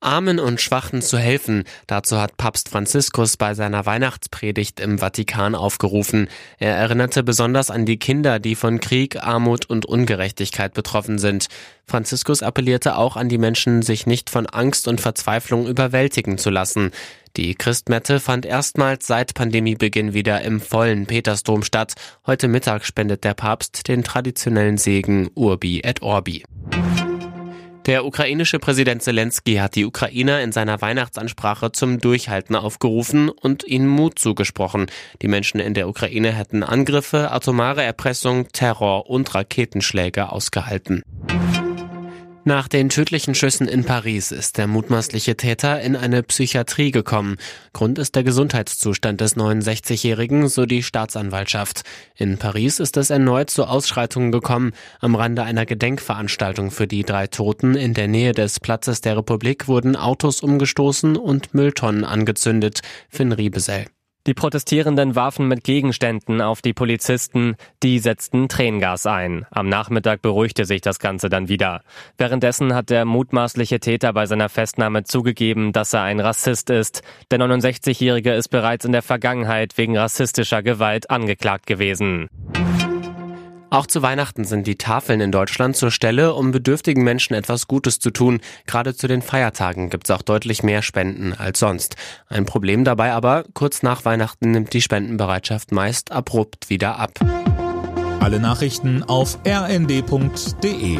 Armen und Schwachen zu helfen. Dazu hat Papst Franziskus bei seiner Weihnachtspredigt im Vatikan aufgerufen. Er erinnerte besonders an die Kinder, die von Krieg, Armut und Ungerechtigkeit betroffen sind. Franziskus appellierte auch an die Menschen, sich nicht von Angst und Verzweiflung überwältigen zu lassen. Die Christmette fand erstmals seit Pandemiebeginn wieder im vollen Petersdom statt. Heute Mittag spendet der Papst den traditionellen Segen Urbi et Orbi. Der ukrainische Präsident Zelensky hat die Ukrainer in seiner Weihnachtsansprache zum Durchhalten aufgerufen und ihnen Mut zugesprochen. Die Menschen in der Ukraine hätten Angriffe, atomare Erpressung, Terror und Raketenschläge ausgehalten. Nach den tödlichen Schüssen in Paris ist der mutmaßliche Täter in eine Psychiatrie gekommen. Grund ist der Gesundheitszustand des 69-Jährigen, so die Staatsanwaltschaft. In Paris ist es erneut zu Ausschreitungen gekommen. Am Rande einer Gedenkveranstaltung für die drei Toten in der Nähe des Platzes der Republik wurden Autos umgestoßen und Mülltonnen angezündet. Finn Riebesell. Die Protestierenden warfen mit Gegenständen auf die Polizisten, die setzten Tränengas ein. Am Nachmittag beruhigte sich das Ganze dann wieder. Währenddessen hat der mutmaßliche Täter bei seiner Festnahme zugegeben, dass er ein Rassist ist. Der 69-Jährige ist bereits in der Vergangenheit wegen rassistischer Gewalt angeklagt gewesen. Auch zu Weihnachten sind die Tafeln in Deutschland zur Stelle, um bedürftigen Menschen etwas Gutes zu tun. Gerade zu den Feiertagen gibt es auch deutlich mehr Spenden als sonst. Ein Problem dabei aber, kurz nach Weihnachten nimmt die Spendenbereitschaft meist abrupt wieder ab. Alle Nachrichten auf rnd.de